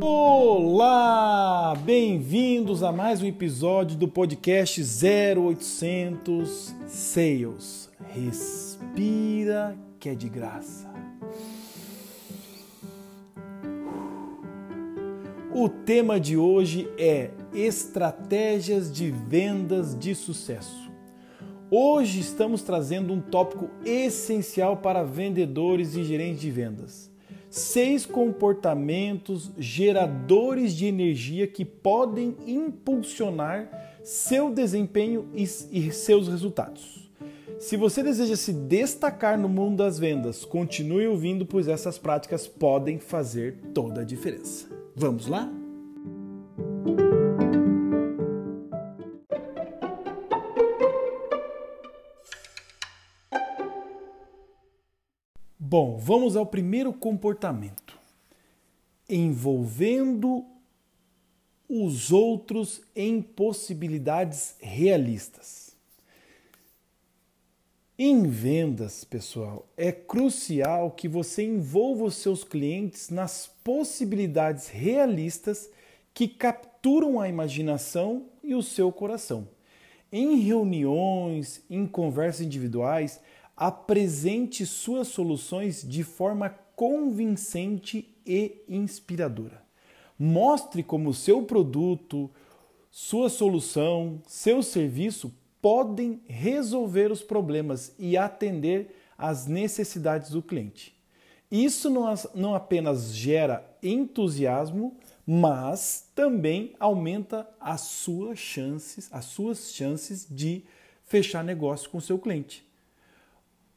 Olá, bem-vindos a mais um episódio do podcast 0800 Sales. Respira que é de graça. O tema de hoje é estratégias de vendas de sucesso. Hoje estamos trazendo um tópico essencial para vendedores e gerentes de vendas. Seis comportamentos geradores de energia que podem impulsionar seu desempenho e, seus resultados. Se você deseja se destacar no mundo das vendas, continue ouvindo, pois essas práticas podem fazer toda a diferença. Vamos lá? Bom, vamos ao primeiro comportamento. Envolvendo os outros em possibilidades realistas. Em vendas, pessoal, é crucial que você envolva os seus clientes nas possibilidades realistas que capturam a imaginação e o seu coração. Em reuniões, em conversas individuais, apresente suas soluções de forma convincente e inspiradora. Mostre como seu produto, sua solução, seu serviço podem resolver os problemas e atender às necessidades do cliente. Isso não, apenas gera entusiasmo, mas também aumenta as suas chances, as suas chances de fechar negócio com seu cliente.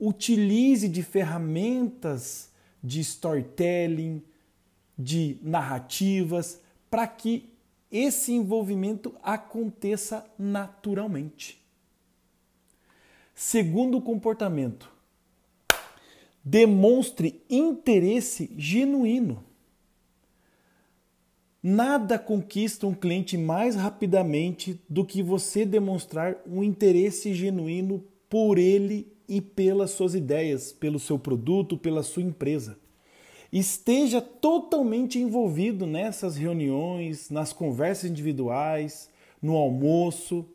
Utilize de ferramentas de storytelling, de narrativas, para que esse envolvimento aconteça naturalmente. Segundo comportamento, demonstre interesse genuíno. Nada conquista um cliente mais rapidamente do que você demonstrar um interesse genuíno por ele e pelas suas ideias, pelo seu produto, pela sua empresa. Esteja totalmente envolvido nessas reuniões, nas conversas individuais, no almoço,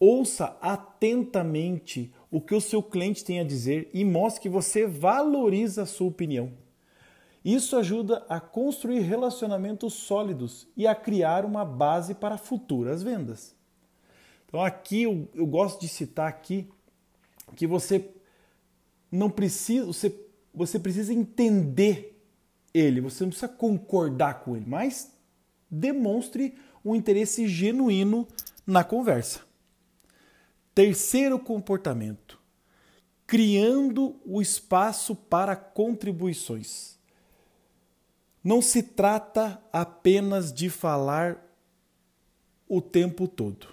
Ouça atentamente o que o seu cliente tem a dizer e mostre que você valoriza a sua opinião. Isso ajuda a construir relacionamentos sólidos e a criar uma base para futuras vendas. Então aqui eu, eu gosto de citar aqui que você não precisa, você, você precisa entender ele, você não precisa concordar com ele, mas demonstre um interesse genuíno na conversa. Terceiro comportamento: criando o espaço para contribuições. Não se trata apenas de falar o tempo todo.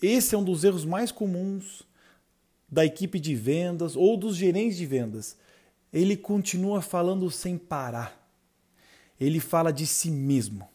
Esse é um dos erros mais comuns da equipe de vendas ou dos gerentes de vendas. Ele continua falando sem parar. Ele fala de si mesmo.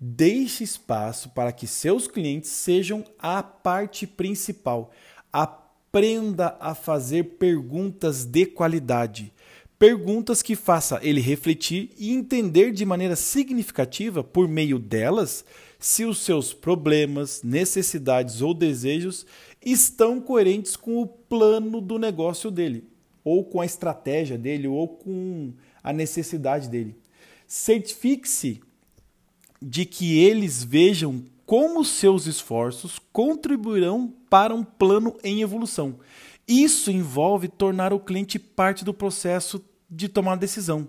Deixe espaço para que seus clientes sejam a parte principal. Aprenda a fazer perguntas de qualidade. Perguntas que faça ele refletir e entender de maneira significativa, por meio delas, se os seus problemas, necessidades ou desejos estão coerentes com o plano do negócio dele, ou com a estratégia dele, ou com a necessidade dele. Certifique-se de que eles vejam como seus esforços contribuirão para um plano em evolução. Isso envolve tornar o cliente parte do processo de tomar decisão,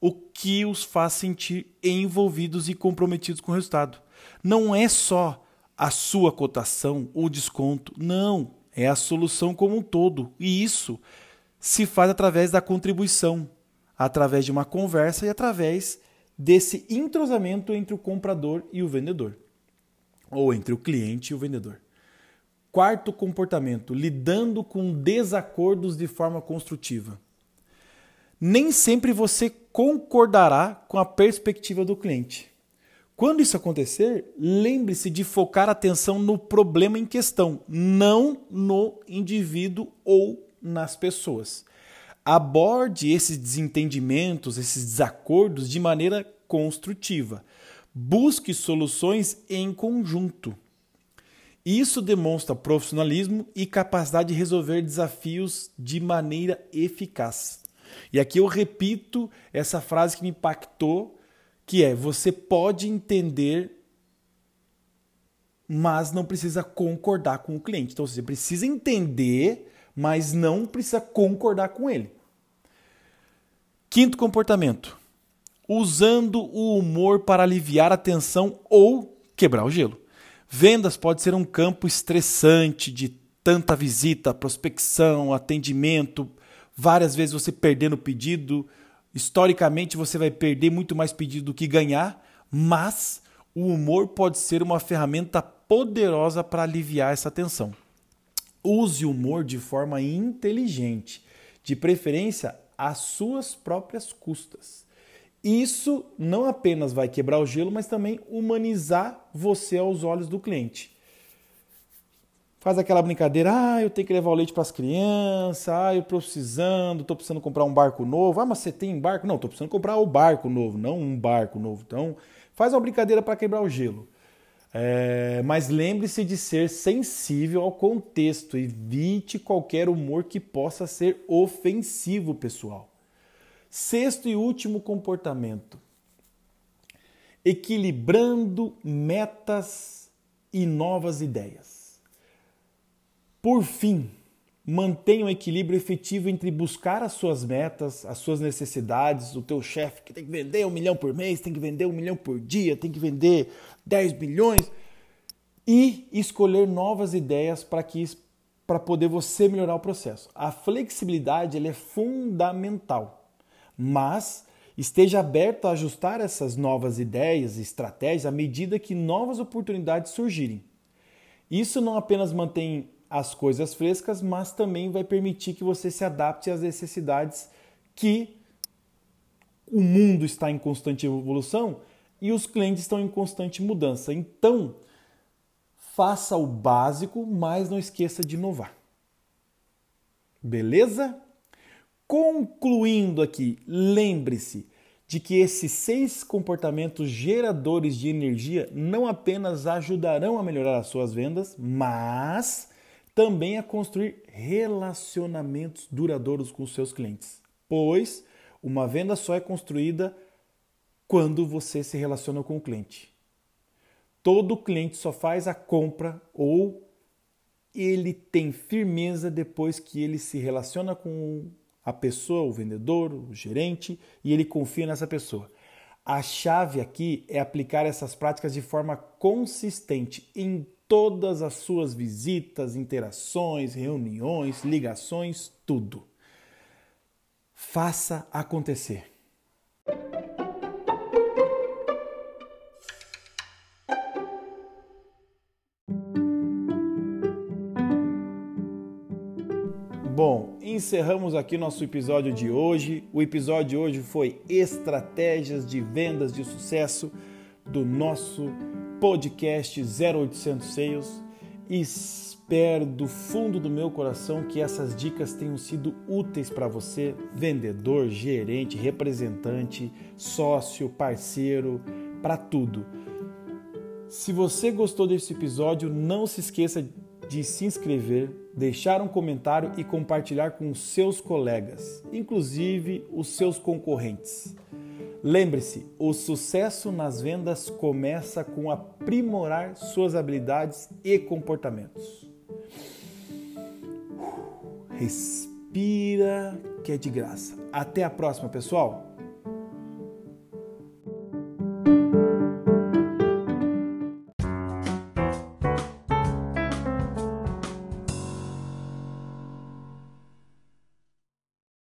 o que os faz sentir envolvidos e comprometidos com o resultado. Não é só a sua cotação ou desconto, não, é a solução como um todo. E isso se faz através da contribuição, através de uma conversa e através desse entrosamento entre o comprador e o vendedor, ou entre o cliente e o vendedor. Quarto comportamento, lidando com desacordos de forma construtiva. Nem sempre você concordará com a perspectiva do cliente. Quando isso acontecer, lembre-se de focar a atenção no problema em questão, não no indivíduo ou nas pessoas aborde esses desentendimentos, esses desacordos de maneira construtiva. Busque soluções em conjunto. Isso demonstra profissionalismo e capacidade de resolver desafios de maneira eficaz. E aqui eu repito essa frase que me impactou, que é: você pode entender, mas não precisa concordar com o cliente. Então você precisa entender, mas não precisa concordar com ele. Quinto comportamento: usando o humor para aliviar a tensão ou quebrar o gelo. Vendas pode ser um campo estressante de tanta visita, prospecção, atendimento, várias vezes você perdendo pedido. Historicamente, você vai perder muito mais pedido do que ganhar, mas o humor pode ser uma ferramenta poderosa para aliviar essa tensão. Use o humor de forma inteligente, de preferência às suas próprias custas. Isso não apenas vai quebrar o gelo, mas também humanizar você aos olhos do cliente. Faz aquela brincadeira, ah, eu tenho que levar o leite para as crianças, ah, eu estou precisando, estou precisando comprar um barco novo. Ah, mas você tem barco? Não, estou precisando comprar o barco novo, não um barco novo. Então, faz uma brincadeira para quebrar o gelo. É, mas lembre-se de ser sensível ao contexto, evite qualquer humor que possa ser ofensivo, pessoal. Sexto e último comportamento: equilibrando metas e novas ideias. Por fim, mantenha um equilíbrio efetivo entre buscar as suas metas, as suas necessidades, o teu chefe que tem que vender um milhão por mês, tem que vender um milhão por dia, tem que vender 10 milhões e escolher novas ideias para que para poder você melhorar o processo. A flexibilidade é fundamental mas esteja aberto a ajustar essas novas ideias e estratégias à medida que novas oportunidades surgirem. Isso não apenas mantém as coisas frescas, mas também vai permitir que você se adapte às necessidades que o mundo está em constante evolução e os clientes estão em constante mudança. Então, faça o básico, mas não esqueça de inovar. Beleza? Concluindo aqui, lembre-se de que esses seis comportamentos geradores de energia não apenas ajudarão a melhorar as suas vendas, mas também a construir relacionamentos duradouros com seus clientes. Pois uma venda só é construída quando você se relaciona com o cliente. Todo cliente só faz a compra ou ele tem firmeza depois que ele se relaciona com a pessoa, o vendedor, o gerente, e ele confia nessa pessoa. A chave aqui é aplicar essas práticas de forma consistente em todas as suas visitas, interações, reuniões, ligações, tudo. Faça acontecer. Bom, encerramos aqui nosso episódio de hoje. O episódio de hoje foi Estratégias de Vendas de Sucesso do nosso podcast 0800 Sales. Espero do fundo do meu coração que essas dicas tenham sido úteis para você, vendedor, gerente, representante, sócio, parceiro, para tudo. Se você gostou desse episódio, não se esqueça de se inscrever, deixar um comentário e compartilhar com os seus colegas, inclusive os seus concorrentes. Lembre-se, o sucesso nas vendas começa com aprimorar suas habilidades e comportamentos. Respira, que é de graça. Até a próxima, pessoal!